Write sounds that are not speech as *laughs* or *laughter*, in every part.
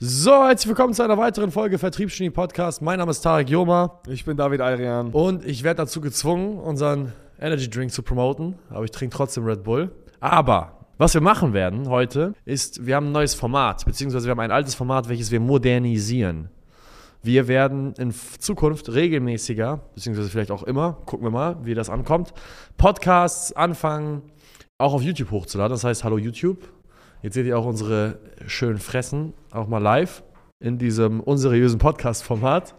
So, herzlich willkommen zu einer weiteren Folge Vertriebsgenie Podcast. Mein Name ist Tarek Joma Ich bin David Ayrian. und ich werde dazu gezwungen, unseren Energy Drink zu promoten, aber ich trinke trotzdem Red Bull. Aber was wir machen werden heute ist, wir haben ein neues Format, beziehungsweise wir haben ein altes Format, welches wir modernisieren. Wir werden in Zukunft regelmäßiger, beziehungsweise vielleicht auch immer, gucken wir mal, wie das ankommt, Podcasts anfangen, auch auf YouTube hochzuladen. Das heißt, hallo YouTube. Jetzt seht ihr auch unsere schönen Fressen, auch mal live in diesem unseriösen Podcast-Format.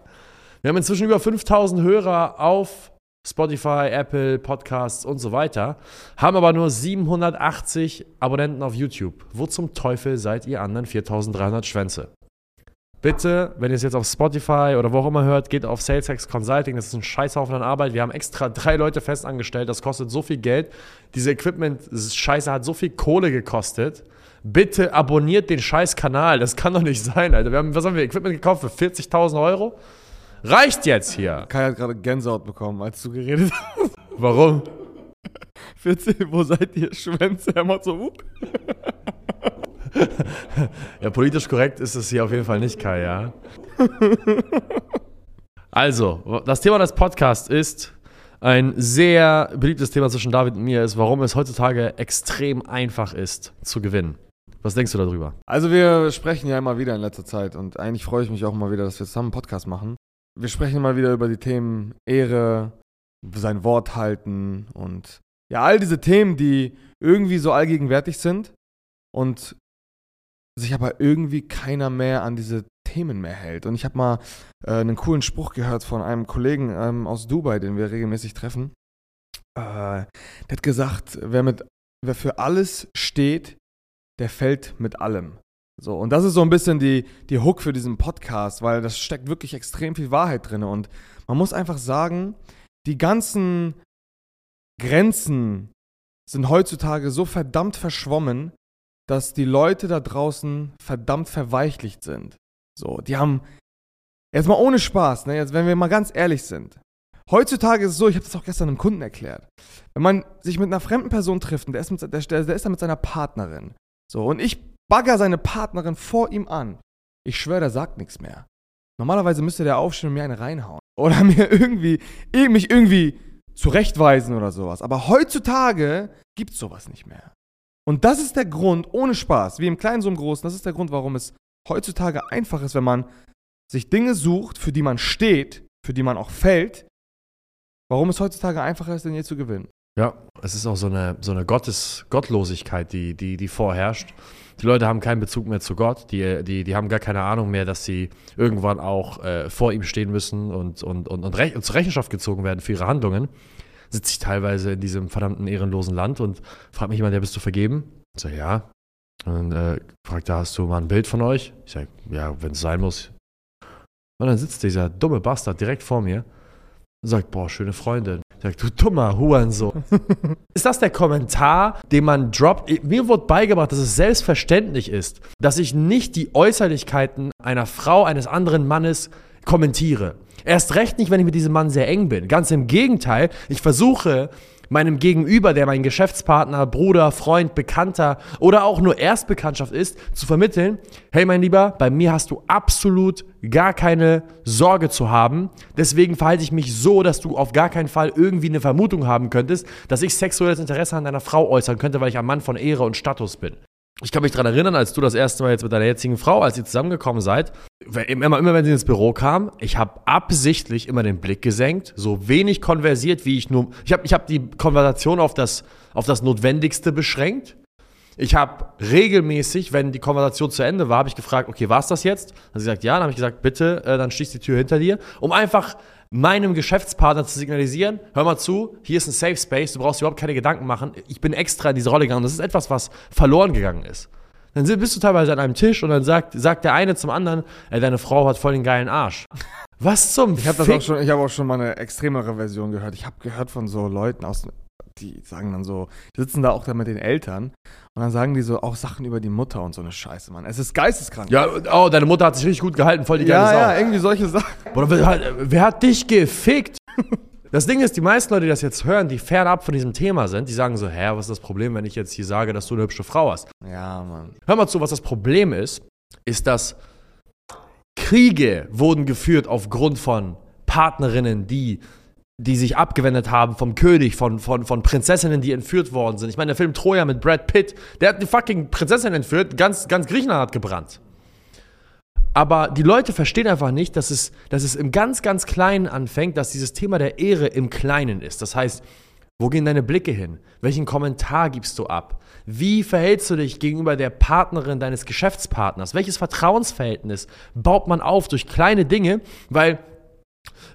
Wir haben inzwischen über 5000 Hörer auf Spotify, Apple, Podcasts und so weiter, haben aber nur 780 Abonnenten auf YouTube. Wo zum Teufel seid ihr anderen 4300 Schwänze? Bitte, wenn ihr es jetzt auf Spotify oder wo auch immer hört, geht auf SalesX Consulting. Das ist ein Scheißhaufen an Arbeit. Wir haben extra drei Leute fest angestellt. Das kostet so viel Geld. Diese Equipment-Scheiße hat so viel Kohle gekostet. Bitte abonniert den Scheiß-Kanal. Das kann doch nicht sein, Alter. Wir haben, was haben wir, Equipment gekauft für 40.000 Euro? Reicht jetzt hier. Kai hat gerade Gänsehaut bekommen, als du geredet hast. Warum? *laughs* 14, wo seid ihr? Schwänze? Er macht so, uh. *laughs* Ja, politisch korrekt ist es hier auf jeden Fall nicht, Kai, ja. *laughs* Also, das Thema des Podcasts ist ein sehr beliebtes Thema zwischen David und mir, ist, warum es heutzutage extrem einfach ist zu gewinnen. Was denkst du darüber? Also wir sprechen ja immer wieder in letzter Zeit und eigentlich freue ich mich auch mal wieder, dass wir zusammen einen Podcast machen. Wir sprechen immer wieder über die Themen Ehre, sein Wort halten und ja, all diese Themen, die irgendwie so allgegenwärtig sind und sich aber irgendwie keiner mehr an diese Themen mehr hält. Und ich habe mal äh, einen coolen Spruch gehört von einem Kollegen ähm, aus Dubai, den wir regelmäßig treffen. Äh, der hat gesagt, wer, mit, wer für alles steht, der fällt mit allem. So, und das ist so ein bisschen die, die Hook für diesen Podcast, weil das steckt wirklich extrem viel Wahrheit drin. Und man muss einfach sagen, die ganzen Grenzen sind heutzutage so verdammt verschwommen, dass die Leute da draußen verdammt verweichlicht sind. So, die haben, jetzt mal ohne Spaß, ne, jetzt, wenn wir mal ganz ehrlich sind. Heutzutage ist es so, ich habe das auch gestern einem Kunden erklärt. Wenn man sich mit einer fremden Person trifft und der ist, mit, der, der, ist da mit seiner Partnerin. So, und ich bagger seine Partnerin vor ihm an. Ich schwöre, der sagt nichts mehr. Normalerweise müsste der aufstehen und mir eine reinhauen. *laughs* Oder mir irgendwie, mich irgendwie zurechtweisen oder sowas. Aber heutzutage gibt's sowas nicht mehr. Und das ist der Grund, ohne Spaß, wie im Kleinen so im Großen, das ist der Grund, warum es heutzutage einfach ist, wenn man sich Dinge sucht, für die man steht, für die man auch fällt, warum es heutzutage einfacher ist, denn je zu gewinnen. Ja, es ist auch so eine, so eine Gottes, Gottlosigkeit, die, die, die vorherrscht. Die Leute haben keinen Bezug mehr zu Gott, die, die, die haben gar keine Ahnung mehr, dass sie irgendwann auch äh, vor ihm stehen müssen und, und, und, und, und zur Rechenschaft gezogen werden für ihre Handlungen. Sitze ich teilweise in diesem verdammten ehrenlosen Land und fragt mich jemand, ja, bist du vergeben? Ich sage, ja. Und äh, fragt, da hast du mal ein Bild von euch? Ich sage, ja, wenn es sein muss. Und dann sitzt dieser dumme Bastard direkt vor mir und sagt, boah, schöne Freundin. Ich sag, du dummer Hurensohn. *laughs* ist das der Kommentar, den man droppt? Mir wurde beigebracht, dass es selbstverständlich ist, dass ich nicht die Äußerlichkeiten einer Frau, eines anderen Mannes kommentiere. Erst recht nicht, wenn ich mit diesem Mann sehr eng bin. Ganz im Gegenteil, ich versuche meinem Gegenüber, der mein Geschäftspartner, Bruder, Freund, Bekannter oder auch nur Erstbekanntschaft ist, zu vermitteln, hey mein Lieber, bei mir hast du absolut gar keine Sorge zu haben. Deswegen verhalte ich mich so, dass du auf gar keinen Fall irgendwie eine Vermutung haben könntest, dass ich sexuelles Interesse an deiner Frau äußern könnte, weil ich ein Mann von Ehre und Status bin. Ich kann mich daran erinnern, als du das erste Mal jetzt mit deiner jetzigen Frau, als ihr zusammengekommen seid, immer, immer wenn sie ins Büro kam, ich habe absichtlich immer den Blick gesenkt, so wenig konversiert, wie ich nur. Ich habe ich hab die Konversation auf das, auf das Notwendigste beschränkt. Ich habe regelmäßig, wenn die Konversation zu Ende war, habe ich gefragt, okay, war es das jetzt? Dann hat sie gesagt, ja. Dann habe ich gesagt, bitte, äh, dann schließ die Tür hinter dir, um einfach meinem Geschäftspartner zu signalisieren, hör mal zu, hier ist ein Safe Space, du brauchst überhaupt keine Gedanken machen. Ich bin extra in diese Rolle gegangen. Das ist etwas, was verloren gegangen ist. Dann bist du teilweise an einem Tisch und dann sagt, sagt der eine zum anderen, ey, deine Frau hat voll den geilen Arsch. Was zum Ich habe auch schon, ich habe auch schon mal eine extremere Version gehört. Ich habe gehört von so Leuten aus, die sagen dann so, die sitzen da auch da mit den Eltern und dann sagen die so auch Sachen über die Mutter und so eine Scheiße, Mann. Es ist geisteskrank. Ja, oh, deine Mutter hat sich richtig gut gehalten, voll die geile ja, Sau. ja, irgendwie solche Sachen. Bruder, wer, hat- wer hat dich gefickt? Das Ding ist, die meisten Leute, die das jetzt hören, die fernab von diesem Thema sind, die sagen so, hä, was ist das Problem, wenn ich jetzt hier sage, dass du eine hübsche Frau hast? Ja, Mann. Hör mal zu, was das Problem ist, ist, dass Kriege wurden geführt aufgrund von Partnerinnen, die die sich abgewendet haben vom König, von, von, von Prinzessinnen, die entführt worden sind. Ich meine, der Film Troja mit Brad Pitt, der hat die fucking Prinzessin entführt, ganz, ganz Griechenland hat gebrannt. Aber die Leute verstehen einfach nicht, dass es, dass es im ganz, ganz Kleinen anfängt, dass dieses Thema der Ehre im Kleinen ist. Das heißt, wo gehen deine Blicke hin? Welchen Kommentar gibst du ab? Wie verhältst du dich gegenüber der Partnerin deines Geschäftspartners? Welches Vertrauensverhältnis baut man auf durch kleine Dinge? Weil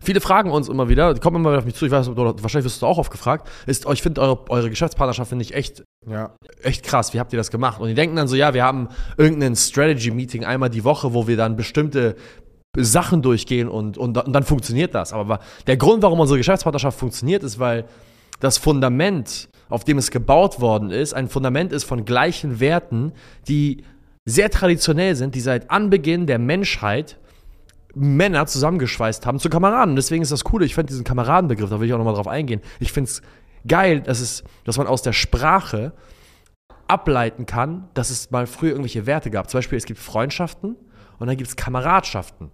Viele fragen uns immer wieder, die kommen immer wieder auf mich zu, ich weiß, wahrscheinlich wirst du auch oft gefragt, ist, ich finde eure, eure Geschäftspartnerschaft finde ich echt, ja. echt krass, wie habt ihr das gemacht? Und die denken dann so, ja, wir haben irgendein Strategy-Meeting einmal die Woche, wo wir dann bestimmte Sachen durchgehen und, und, und dann funktioniert das. Aber der Grund, warum unsere Geschäftspartnerschaft funktioniert, ist, weil das Fundament, auf dem es gebaut worden ist, ein Fundament ist von gleichen Werten, die sehr traditionell sind, die seit Anbeginn der Menschheit Männer zusammengeschweißt haben zu Kameraden. Deswegen ist das cool. Ich finde diesen Kameradenbegriff, da will ich auch nochmal drauf eingehen. Ich finde es geil, dass, es, dass man aus der Sprache ableiten kann, dass es mal früher irgendwelche Werte gab. Zum Beispiel, es gibt Freundschaften und dann gibt es Kameradschaften.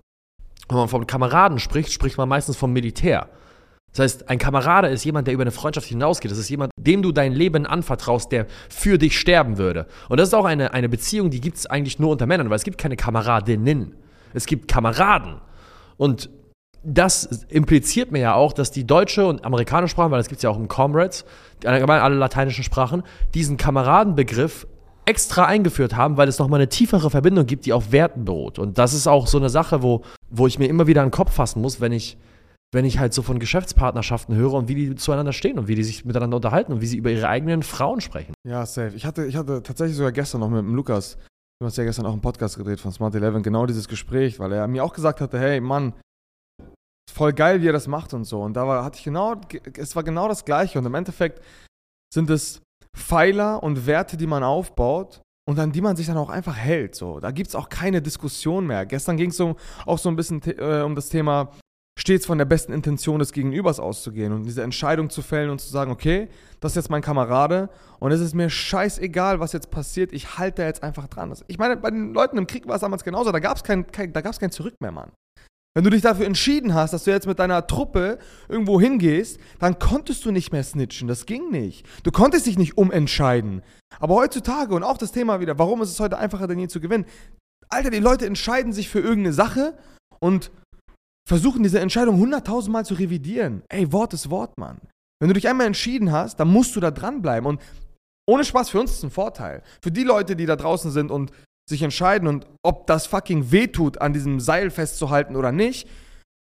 Wenn man von Kameraden spricht, spricht man meistens vom Militär. Das heißt, ein Kamerade ist jemand, der über eine Freundschaft hinausgeht. Das ist jemand, dem du dein Leben anvertraust, der für dich sterben würde. Und das ist auch eine, eine Beziehung, die gibt es eigentlich nur unter Männern, weil es gibt keine Kameradinnen. Es gibt Kameraden. Und das impliziert mir ja auch, dass die deutsche und amerikanische Sprache, weil das gibt es ja auch im Comrades, allgemein alle lateinischen Sprachen, diesen Kameradenbegriff extra eingeführt haben, weil es nochmal eine tiefere Verbindung gibt, die auf Werten beruht. Und das ist auch so eine Sache, wo, wo ich mir immer wieder einen Kopf fassen muss, wenn ich, wenn ich halt so von Geschäftspartnerschaften höre und wie die zueinander stehen und wie die sich miteinander unterhalten und wie sie über ihre eigenen Frauen sprechen. Ja, safe. Ich hatte, ich hatte tatsächlich sogar gestern noch mit dem Lukas Du hast ja gestern auch einen Podcast gedreht von Smart 11, genau dieses Gespräch, weil er mir auch gesagt hatte, hey Mann, voll geil, wie er das macht und so. Und da war, hatte ich genau, es war genau das Gleiche. Und im Endeffekt sind es Pfeiler und Werte, die man aufbaut und an die man sich dann auch einfach hält. So. Da gibt es auch keine Diskussion mehr. Gestern ging es so, auch so ein bisschen äh, um das Thema stets von der besten Intention des Gegenübers auszugehen und diese Entscheidung zu fällen und zu sagen, okay, das ist jetzt mein Kamerade und es ist mir scheißegal, was jetzt passiert, ich halte da jetzt einfach dran. Ich meine, bei den Leuten im Krieg war es damals genauso, da gab es kein, kein, kein Zurück mehr, Mann. Wenn du dich dafür entschieden hast, dass du jetzt mit deiner Truppe irgendwo hingehst, dann konntest du nicht mehr snitchen. Das ging nicht. Du konntest dich nicht umentscheiden. Aber heutzutage und auch das Thema wieder, warum ist es heute einfacher denn je zu gewinnen? Alter, die Leute entscheiden sich für irgendeine Sache und versuchen diese Entscheidung hunderttausendmal zu revidieren. Ey, Wort ist Wort, Mann. Wenn du dich einmal entschieden hast, dann musst du da dranbleiben. Und ohne Spaß, für uns ist es ein Vorteil. Für die Leute, die da draußen sind und sich entscheiden und ob das fucking wehtut, an diesem Seil festzuhalten oder nicht.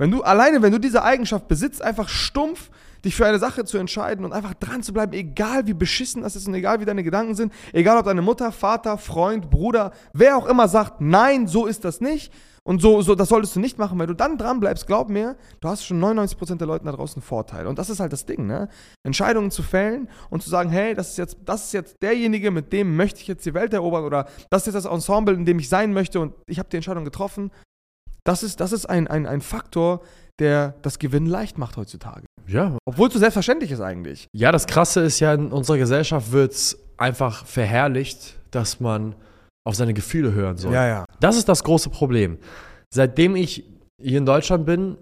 Wenn du alleine, wenn du diese Eigenschaft besitzt, einfach stumpf dich für eine Sache zu entscheiden und einfach dran zu bleiben, egal wie beschissen das ist und egal wie deine Gedanken sind, egal ob deine Mutter, Vater, Freund, Bruder, wer auch immer sagt, nein, so ist das nicht, und so, so, das solltest du nicht machen, weil du dann dran bleibst. Glaub mir, du hast schon 99% der Leute da draußen einen Vorteil. Und das ist halt das Ding, ne? Entscheidungen zu fällen und zu sagen, hey, das ist jetzt, das ist jetzt derjenige, mit dem möchte ich jetzt die Welt erobern oder das ist jetzt das Ensemble, in dem ich sein möchte und ich habe die Entscheidung getroffen. Das ist, das ist ein, ein, ein Faktor, der das Gewinnen leicht macht heutzutage. Ja. Obwohl es so selbstverständlich ist eigentlich. Ja, das Krasse ist ja, in unserer Gesellschaft wird es einfach verherrlicht, dass man auf seine Gefühle hören soll. Ja, ja. Das ist das große Problem. Seitdem ich hier in Deutschland bin,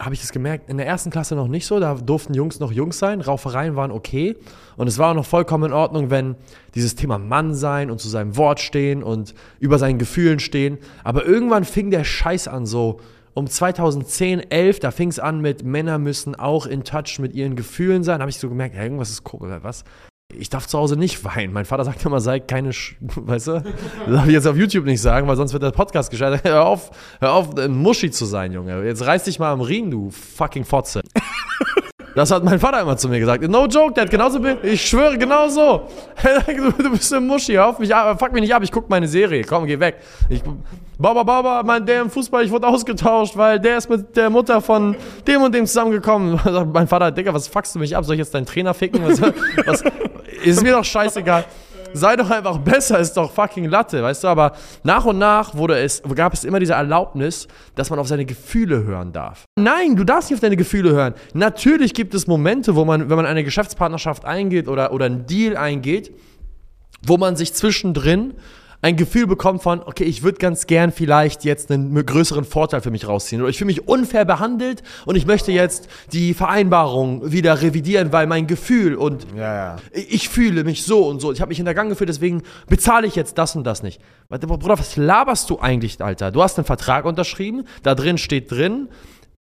habe ich das gemerkt, in der ersten Klasse noch nicht so, da durften Jungs noch Jungs sein, Raufereien waren okay. Und es war auch noch vollkommen in Ordnung, wenn dieses Thema Mann sein und zu seinem Wort stehen und über seinen Gefühlen stehen, aber irgendwann fing der Scheiß an so, um 2010, 11, da fing es an mit Männer müssen auch in Touch mit ihren Gefühlen sein, habe ich so gemerkt, ja, irgendwas ist komisch, was? Ich darf zu Hause nicht weinen. Mein Vater sagt immer, sei keine, Sch *laughs* weißt du? Das darf ich jetzt auf YouTube nicht sagen, weil sonst wird der Podcast gescheitert. Hör auf, hör auf, ein Muschi zu sein, Junge. Jetzt reiß dich mal am Riemen, du fucking Fotze. Das hat mein Vater immer zu mir gesagt. No joke, der hat genauso, ich schwöre, genau so. *laughs* Du, bist ein Muschi, hör auf mich, fuck mich nicht ab, ich guck meine Serie, komm, geh weg. Ich, Baba, Baba, mein, der im Fußball, ich wurde ausgetauscht, weil der ist mit der Mutter von dem und dem zusammengekommen. *laughs* mein Vater, Digga, was fuckst du mich ab? Soll ich jetzt deinen Trainer ficken? Was, was, ist mir doch scheißegal. Sei doch einfach besser, ist doch fucking Latte, weißt du? Aber nach und nach wurde es, gab es immer diese Erlaubnis, dass man auf seine Gefühle hören darf. Nein, du darfst nicht auf deine Gefühle hören. Natürlich gibt es Momente, wo man, wenn man eine Geschäftspartnerschaft eingeht oder, oder einen Deal eingeht, wo man sich zwischendrin ein Gefühl bekommt von, okay, ich würde ganz gern vielleicht jetzt einen größeren Vorteil für mich rausziehen oder ich fühle mich unfair behandelt und ich möchte jetzt die Vereinbarung wieder revidieren, weil mein Gefühl und Ja, ja. ich fühle mich so und so, ich habe mich hintergangen gefühlt, deswegen bezahle ich jetzt das und das nicht. Bruder, was laberst du eigentlich, Alter? Du hast einen Vertrag unterschrieben, da drin steht drin,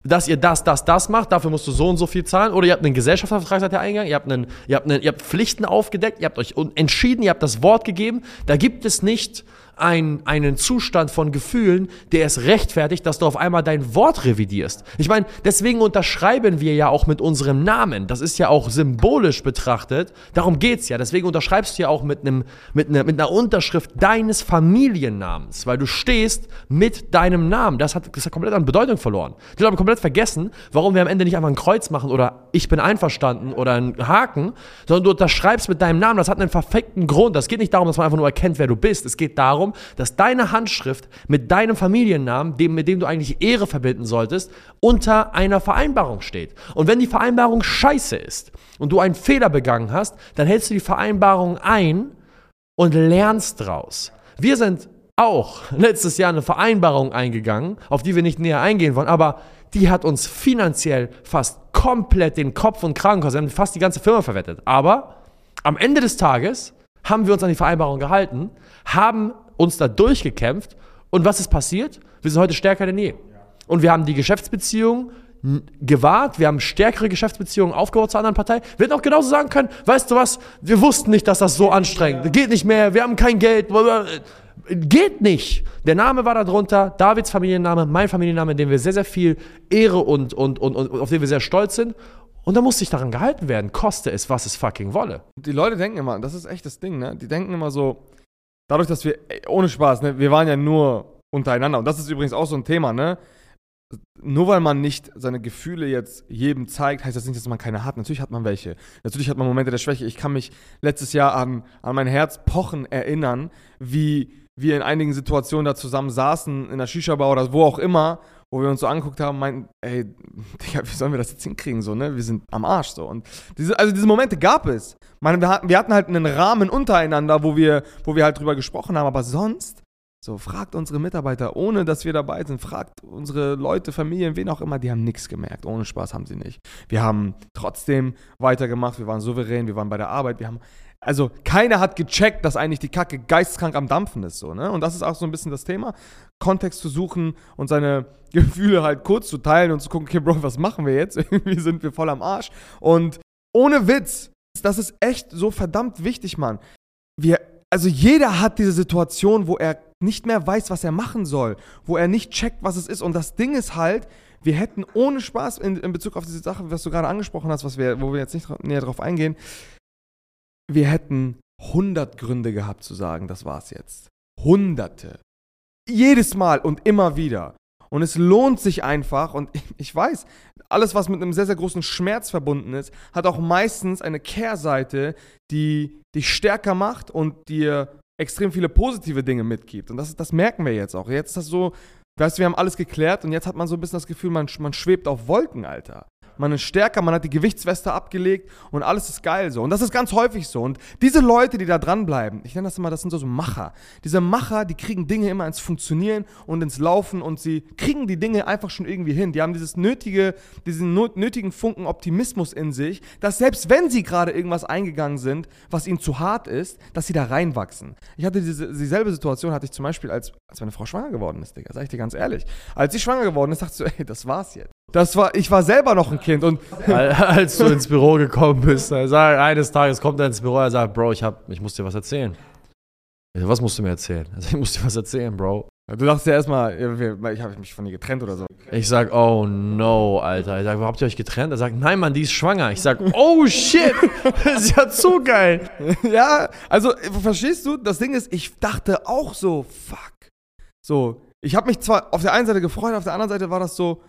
dass ihr das, das, das macht, dafür musst du so und so viel zahlen. Oder ihr habt einen Gesellschaftsvertrag seit der Eingang, ihr habt, einen, ihr, habt einen, ihr habt Pflichten aufgedeckt, ihr habt euch entschieden, ihr habt das Wort gegeben. Da gibt es nicht ein, einen Zustand von Gefühlen, der es rechtfertigt, dass du auf einmal dein Wort revidierst. Ich meine, deswegen unterschreiben wir ja auch mit unserem Namen. Das ist ja auch symbolisch betrachtet. Darum geht's ja. Deswegen unterschreibst du ja auch mit, einem, mit, einer, mit einer Unterschrift deines Familiennamens, weil du stehst mit deinem Namen. Das hat, das hat komplett an Bedeutung verloren. Die Leute haben komplett vergessen, warum wir am Ende nicht einfach ein Kreuz machen oder ich bin einverstanden oder einen Haken, sondern du unterschreibst mit deinem Namen. Das hat einen perfekten Grund. Das geht nicht darum, dass man einfach nur erkennt, wer du bist. Es geht darum, dass deine Handschrift mit deinem Familiennamen, dem, mit dem du eigentlich Ehre verbinden solltest, unter einer Vereinbarung steht. Und wenn die Vereinbarung scheiße ist und du einen Fehler begangen hast, dann hältst du die Vereinbarung ein und lernst draus. Wir sind auch letztes Jahr eine Vereinbarung eingegangen, auf die wir nicht näher eingehen wollen, aber die hat uns finanziell fast komplett den Kopf und Kragen gekostet. Wir haben fast die ganze Firma verwettet. Aber am Ende des Tages haben wir uns an die Vereinbarung gehalten, haben uns da durchgekämpft und was ist passiert? Wir sind heute stärker denn je. Und wir haben die Geschäftsbeziehung n- gewahrt, wir haben stärkere Geschäftsbeziehungen aufgebaut zur anderen Partei. Wir hätten auch genauso sagen können, weißt du was, wir wussten nicht, dass das so anstrengend geht nicht mehr, wir haben kein Geld. Geht nicht. Der Name war da drunter, Davids Familienname, mein Familienname, dem wir sehr, sehr viel Ehre und, und, und, und auf den wir sehr stolz sind. Und da muss sich daran gehalten werden, koste es, was es fucking wolle. Die Leute denken immer, das ist echt das Ding, ne? Die denken immer so, dadurch, dass wir, ey, ohne Spaß, ne? Wir waren ja nur untereinander. Und das ist übrigens auch so ein Thema, ne? Nur weil man nicht seine Gefühle jetzt jedem zeigt, heißt das nicht, dass man keine hat. Natürlich hat man welche. Natürlich hat man Momente der Schwäche. Ich kann mich letztes Jahr an, an mein Herz pochen erinnern, wie wir in einigen Situationen da zusammen saßen, in der Shisha-Bar oder wo auch immer, wo wir uns so angeguckt haben, meinten, ey, Digga, wie sollen wir das jetzt hinkriegen, so, ne? Wir sind am Arsch, so. Und diese, also diese Momente gab es. Meine, wir hatten, wir hatten halt einen Rahmen untereinander, wo wir, wo wir halt drüber gesprochen haben, aber sonst, so, fragt unsere Mitarbeiter, ohne dass wir dabei sind, fragt unsere Leute, Familien, wen auch immer, die haben nichts gemerkt. Ohne Spaß haben sie nicht. Wir haben trotzdem weitergemacht, wir waren souverän, wir waren bei der Arbeit, wir haben. Also, keiner hat gecheckt, dass eigentlich die Kacke geisteskrank am Dampfen ist, so, ne? Und das ist auch so ein bisschen das Thema. Kontext zu suchen und seine *laughs* Gefühle halt kurz zu teilen und zu gucken, okay, Bro, was machen wir jetzt? *laughs* Irgendwie sind wir voll am Arsch. Und ohne Witz, das ist echt so verdammt wichtig, Mann. Wir, also jeder hat diese Situation, wo er nicht mehr weiß, was er machen soll, wo er nicht checkt, was es ist. Und das Ding ist halt, wir hätten ohne Spaß in, in Bezug auf diese Sache, was du gerade angesprochen hast, was wir, wo wir jetzt nicht näher drauf eingehen, wir hätten 100 Gründe gehabt zu sagen, das war's jetzt. Hunderte. Jedes Mal und immer wieder. Und es lohnt sich einfach, und *laughs* ich weiß, alles, was mit einem sehr, sehr großen Schmerz verbunden ist, hat auch meistens eine Kehrseite, die dich stärker macht und dir extrem viele positive Dinge mitgibt. Und das, das merken wir jetzt auch. Jetzt ist das so, weißt du, wir haben alles geklärt und jetzt hat man so ein bisschen das Gefühl, man, man schwebt auf Wolken, Alter. Man ist stärker, man hat die Gewichtsweste abgelegt und alles ist geil so. Und das ist ganz häufig so. Und diese Leute, die da dranbleiben, ich nenne das immer, das sind so, so Macher. Diese Macher, die kriegen Dinge immer ins Funktionieren und ins Laufen und sie kriegen die Dinge einfach schon irgendwie hin. Die haben dieses nötige, diesen nötigen Funken Optimismus in sich, dass selbst wenn sie gerade irgendwas eingegangen sind, was ihnen zu hart ist, dass sie da reinwachsen. Ich hatte diese, dieselbe Situation hatte ich zum Beispiel, als, als meine Frau schwanger geworden ist, Digga, sag ich dir ganz ehrlich. Als sie schwanger geworden ist, dachte ich so, ey, das war's jetzt. Das war, ich war selber noch ein Kind und *laughs* Als du ins Büro gekommen bist, er sagt, eines Tages kommt er ins Büro, er sagt, Bro, ich, hab, ich muss dir was erzählen. Ich was musst du mir erzählen? Also, ich muss dir was erzählen, Bro. du dachtest ja erstmal, ich habe mich von ihr getrennt oder so. Ich sag, oh no, Alter. Ich sag, wo habt ihr euch getrennt? Er sagt, nein, Mann, die ist schwanger. Ich sag, oh shit, *laughs* das ist ja zu geil. *laughs* ja, also verstehst du, das Ding ist, ich dachte auch so, fuck. So, ich habe mich zwar auf der einen Seite gefreut, auf der anderen Seite war das so,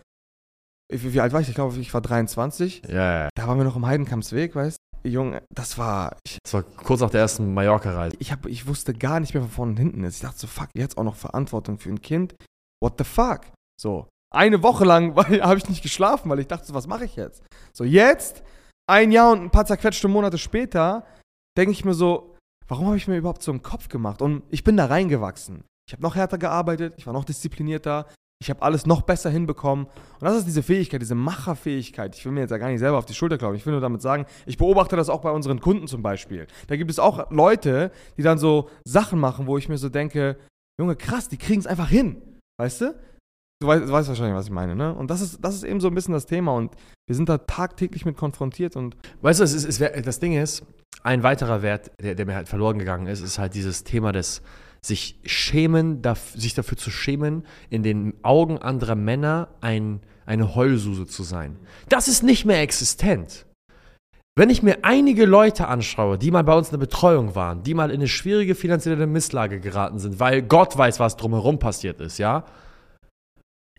wie, wie alt war ich? Ich glaube, ich war 23. Ja, ja. Da waren wir noch im Heidenkampsweg, weißt du? Junge, das war, ich, Das war kurz nach der ersten Mallorca-Reise. ich, hab, ich wusste gar nicht mehr, wo vorne und hinten ist. Ich dachte so, fuck, jetzt auch noch Verantwortung für ein Kind. What the fuck? So, eine Woche lang *laughs* habe ich nicht geschlafen, weil ich dachte so, was mache ich jetzt? So, jetzt, ein Jahr und ein paar zerquetschte Monate später, denke ich mir so, warum habe ich mir überhaupt so einen Kopf gemacht? Und ich bin da reingewachsen. Ich habe noch härter gearbeitet, ich war noch disziplinierter, ich habe alles noch besser hinbekommen. Und das ist diese Fähigkeit, diese Macherfähigkeit. Ich will mir jetzt ja gar nicht selber auf die Schulter glauben. Ich will nur damit sagen, ich beobachte das auch bei unseren Kunden zum Beispiel. Da gibt es auch Leute, die dann so Sachen machen, wo ich mir so denke, Junge, krass, die kriegen es einfach hin. Weißt du? Du weißt, du weißt, wahrscheinlich, was ich meine, ne? Und das ist, das ist eben so ein bisschen das Thema und wir sind da tagtäglich mit konfrontiert und. Weißt du, es ist, es, das Ding ist, ein weiterer Wert, der, der mir halt verloren gegangen ist, ist halt dieses Thema des sich schämen, sich dafür zu schämen, in den Augen anderer Männer ein, eine Heulsuse zu sein. Das ist nicht mehr existent. Wenn ich mir einige Leute anschaue, die mal bei uns in der Betreuung waren, die mal in eine schwierige finanzielle Misslage geraten sind, weil Gott weiß, was drumherum passiert ist, ja,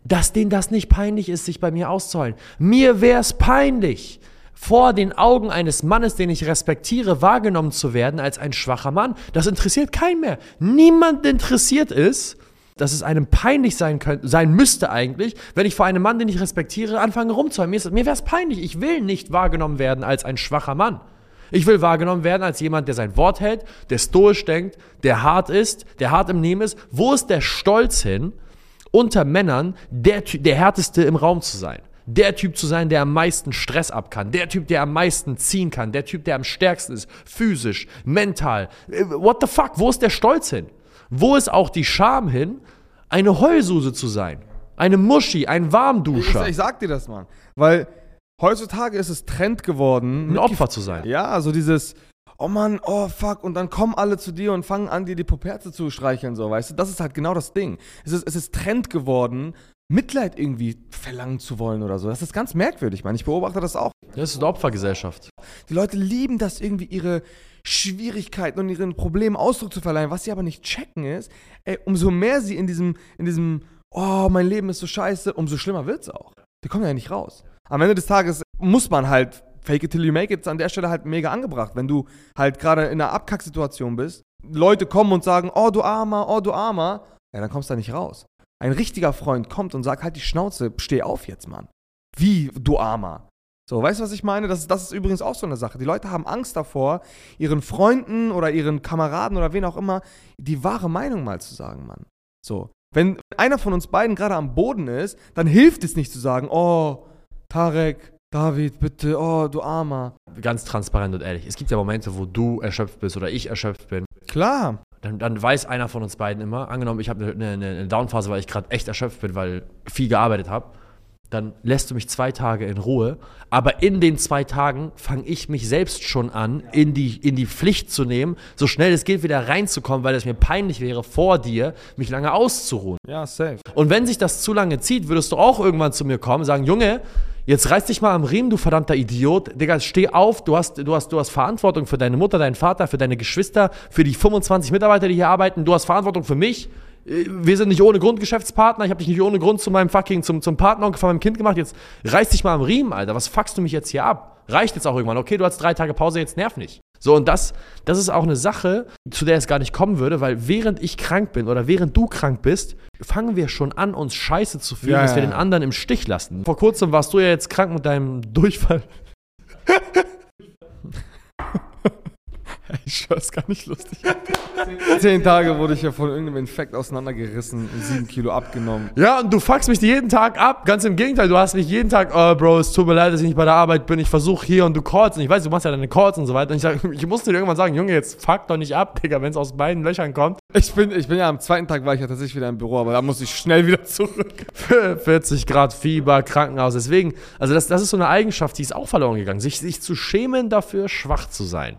dass denen das nicht peinlich ist, sich bei mir auszuheulen. Mir wäre es peinlich, vor den Augen eines Mannes, den ich respektiere, wahrgenommen zu werden als ein schwacher Mann. Das interessiert keinen mehr. Niemand interessiert ist, dass es einem peinlich sein, könnte, sein müsste eigentlich, wenn ich vor einem Mann, den ich respektiere, anfange rumzuheulen. Mir, mir wäre es peinlich. Ich will nicht wahrgenommen werden als ein schwacher Mann. Ich will wahrgenommen werden als jemand, der sein Wort hält, der stoisch denkt, der hart ist, der hart im Nehmen ist. Wo ist der Stolz hin, unter Männern der, der härteste im Raum zu sein? Der Typ zu sein, der am meisten Stress ab kann. Der Typ, der am meisten ziehen kann. Der Typ, der am stärksten ist. Physisch, mental. Äh, what the fuck? Wo ist der Stolz hin? Wo ist auch die Scham hin, eine Heulsuse zu sein? Eine Muschi, ein Warmduscher. Ich, ich sag dir das, Mann. Weil heutzutage ist es Trend geworden. Ein Opfer zu sein. Ja, also dieses, oh Mann, oh fuck, und dann kommen alle zu dir und fangen an, dir die Puperze zu streicheln, so, weißt du? Das ist halt genau das Ding. Es ist, es ist Trend geworden, Mitleid irgendwie verlangen zu wollen oder so. Das ist ganz merkwürdig, man. Ich beobachte das auch. Das ist eine Opfergesellschaft. Die Leute lieben das irgendwie, ihre Schwierigkeiten und ihren Problemen Ausdruck zu verleihen. Was sie aber nicht checken ist, ey, umso mehr sie in diesem, in diesem, oh, mein Leben ist so scheiße, umso schlimmer wird es auch. Die kommen ja nicht raus. Am Ende des Tages muss man halt Fake it till you make it an der Stelle halt mega angebracht. Wenn du halt gerade in einer Abkacksituation bist, Leute kommen und sagen, oh du Armer, oh du Armer, ja, dann kommst du da nicht raus. Ein richtiger Freund kommt und sagt, halt die Schnauze, steh auf jetzt, Mann. Wie, du Armer? So, weißt du, was ich meine? Das, das ist übrigens auch so eine Sache. Die Leute haben Angst davor, ihren Freunden oder ihren Kameraden oder wen auch immer die wahre Meinung mal zu sagen, Mann. So, wenn einer von uns beiden gerade am Boden ist, dann hilft es nicht zu sagen, oh, Tarek, David, bitte, oh, du Armer. Ganz transparent und ehrlich. Es gibt ja Momente, wo du erschöpft bist oder ich erschöpft bin. Klar dann, dann weiß einer von uns beiden immer, angenommen, ich habe eine, eine, eine Downphase, weil ich gerade echt erschöpft bin, weil viel gearbeitet habe, dann lässt du mich zwei Tage in Ruhe. Aber in den zwei Tagen fange ich mich selbst schon an, in die, in die Pflicht zu nehmen, so schnell es geht, wieder reinzukommen, weil es mir peinlich wäre, vor dir mich lange auszuruhen. Ja, safe. Und wenn sich das zu lange zieht, würdest du auch irgendwann zu mir kommen, sagen, Junge, Jetzt reiß dich mal am Riemen, du verdammter Idiot. Digga, steh auf, du hast, du, hast, du hast Verantwortung für deine Mutter, deinen Vater, für deine Geschwister, für die 25 Mitarbeiter, die hier arbeiten. Du hast Verantwortung für mich. Wir sind nicht ohne Grund Geschäftspartner. Ich habe dich nicht ohne Grund zu meinem fucking, zum, zum Partner von meinem Kind gemacht. Jetzt reiß dich mal am Riemen, Alter. Was fuckst du mich jetzt hier ab? Reicht jetzt auch irgendwann. Okay, du hast drei Tage Pause, jetzt nerv nicht. So, und das, das ist auch eine Sache, zu der es gar nicht kommen würde, weil während ich krank bin oder während du krank bist, fangen wir schon an, uns scheiße zu fühlen, ja, dass ja. wir den anderen im Stich lassen. Vor kurzem warst du ja jetzt krank mit deinem Durchfall. *laughs* *laughs* Ich schwör, ist gar nicht lustig. *laughs* Zehn Tage wurde ich ja von irgendeinem Infekt auseinandergerissen und sieben Kilo abgenommen. Ja, und du fuckst mich jeden Tag ab. Ganz im Gegenteil, du hast mich jeden Tag, oh Bro, es tut mir leid, dass ich nicht bei der Arbeit bin. Ich versuche hier und du callst und ich weiß, du machst ja deine Calls und so weiter. Und ich, sag, *laughs* ich musste dir irgendwann sagen, Junge, jetzt fuck doch nicht ab, Digga, wenn es aus beiden Löchern kommt. Ich bin, ich bin ja am zweiten Tag war ich ja tatsächlich wieder im Büro, aber da muss ich schnell wieder zurück. 40 Grad Fieber, Krankenhaus. Deswegen, also das, das ist so eine Eigenschaft, die ist auch verloren gegangen. Sich, sich zu schämen dafür, schwach zu sein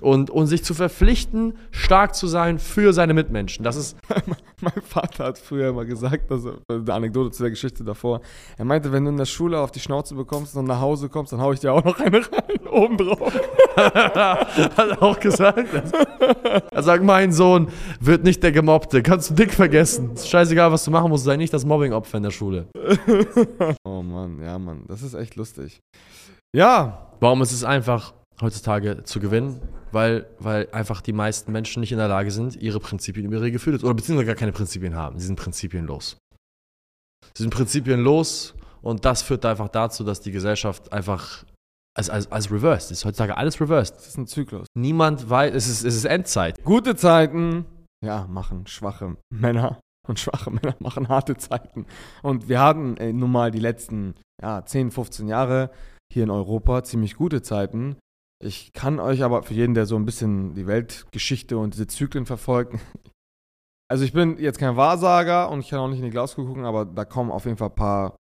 und, und sich zu verpflichten, stark zu sein für seine Mitmenschen. Das ist. *laughs* mein Vater hat früher immer gesagt, dass, eine Anekdote zu der Geschichte davor. Er meinte, wenn du in der Schule auf die Schnauze bekommst und nach Hause kommst, dann hau ich dir auch noch eine rein, *laughs* oben drauf. *laughs* hat er auch gesagt. Er sagt, mein Sohn wird nicht der Gemobbte. Kannst du dick vergessen. Ist scheißegal, was du machen musst, sei nicht das Mobbing-Opfer in der Schule. oh Mann, ja, Mann. Das ist echt lustig. Ja. Warum ist es einfach heutzutage zu gewinnen, weil, weil einfach die meisten Menschen nicht in der Lage sind, ihre Prinzipien über ihre Gefühle zu, oder beziehungsweise gar keine Prinzipien haben. Sie sind prinzipienlos. Sie sind prinzipienlos und das führt einfach dazu, dass die Gesellschaft einfach als, als, als reversed. Ist heutzutage alles reversed. Das ist ein Zyklus. Niemand weiß, es ist, es ist Endzeit. Gute Zeiten, ja, machen schwache Männer. Und schwache Männer *laughs* machen harte Zeiten. Und wir hatten äh, nun mal die letzten ja, 10, 15 Jahre hier in Europa ziemlich gute Zeiten. Ich kann euch aber für jeden, der so ein bisschen die Weltgeschichte und diese Zyklen verfolgt, *laughs* also ich bin jetzt kein Wahrsager und ich kann auch nicht in die Glaskugel gucken, aber da kommen auf jeden Fall ein paar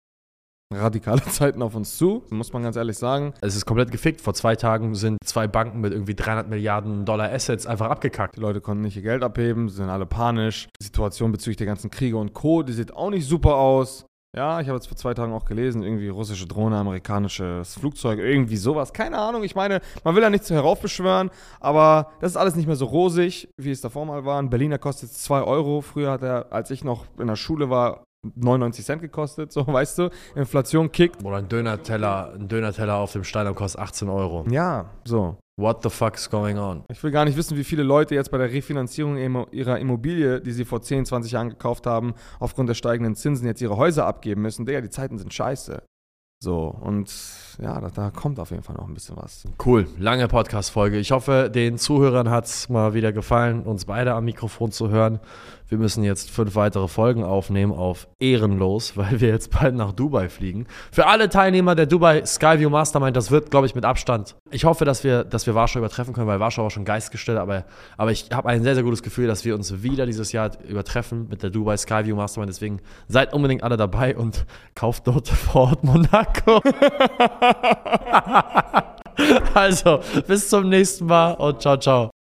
radikale *laughs* Zeiten auf uns zu, muss man ganz ehrlich sagen. Es ist komplett gefickt. Vor zwei Tagen sind zwei Banken mit irgendwie 300 Milliarden Dollar Assets einfach abgekackt. Die Leute konnten nicht ihr Geld abheben, sind alle panisch. Die Situation bezüglich der ganzen Kriege und Co., die sieht auch nicht super aus. Ja, ich habe jetzt vor zwei Tagen auch gelesen, irgendwie russische Drohne, amerikanisches Flugzeug, irgendwie sowas. Keine Ahnung. Ich meine, man will ja nichts heraufbeschwören, aber das ist alles nicht mehr so rosig, wie es davor mal war. Ein Berliner kostet 2 Euro. Früher hat er, als ich noch in der Schule war, 99 Cent gekostet, *laughs* so weißt du. Inflation kickt. Oder ein Döner-Teller, ein Döner-Teller auf dem Steiner kostet 18 Euro. Ja, so. What the fuck's going on? Ich will gar nicht wissen, wie viele Leute jetzt bei der Refinanzierung ihrer Immobilie, die sie vor 10, 20 Jahren gekauft haben, aufgrund der steigenden Zinsen jetzt ihre Häuser abgeben müssen. Digga, die Zeiten sind scheiße. So, und ja, da, da, kommt auf jeden Fall noch ein bisschen was. Cool, lange Podcast-Folge. Ich hoffe, den Zuhörern hat es mal wieder gefallen, uns beide am Mikrofon zu hören. Wir müssen jetzt fünf weitere Folgen aufnehmen auf Ehrenlos, *laughs* weil wir jetzt bald nach Dubai fliegen. Für alle Teilnehmer der Dubai Skyview Mastermind, das wird, glaube ich, mit Abstand. Ich hoffe, dass wir, dass wir Warschau übertreffen können, weil Warschau war schon geistgestellt, aber, aber ich habe ein sehr, sehr gutes Gefühl, dass wir uns wieder dieses Jahr übertreffen mit der Dubai Skyview Mastermind. Deswegen seid unbedingt alle dabei und *laughs* kauft dort *laughs* vor Ort Monaco. also, bis zum nächsten Mal und ciao, ciao.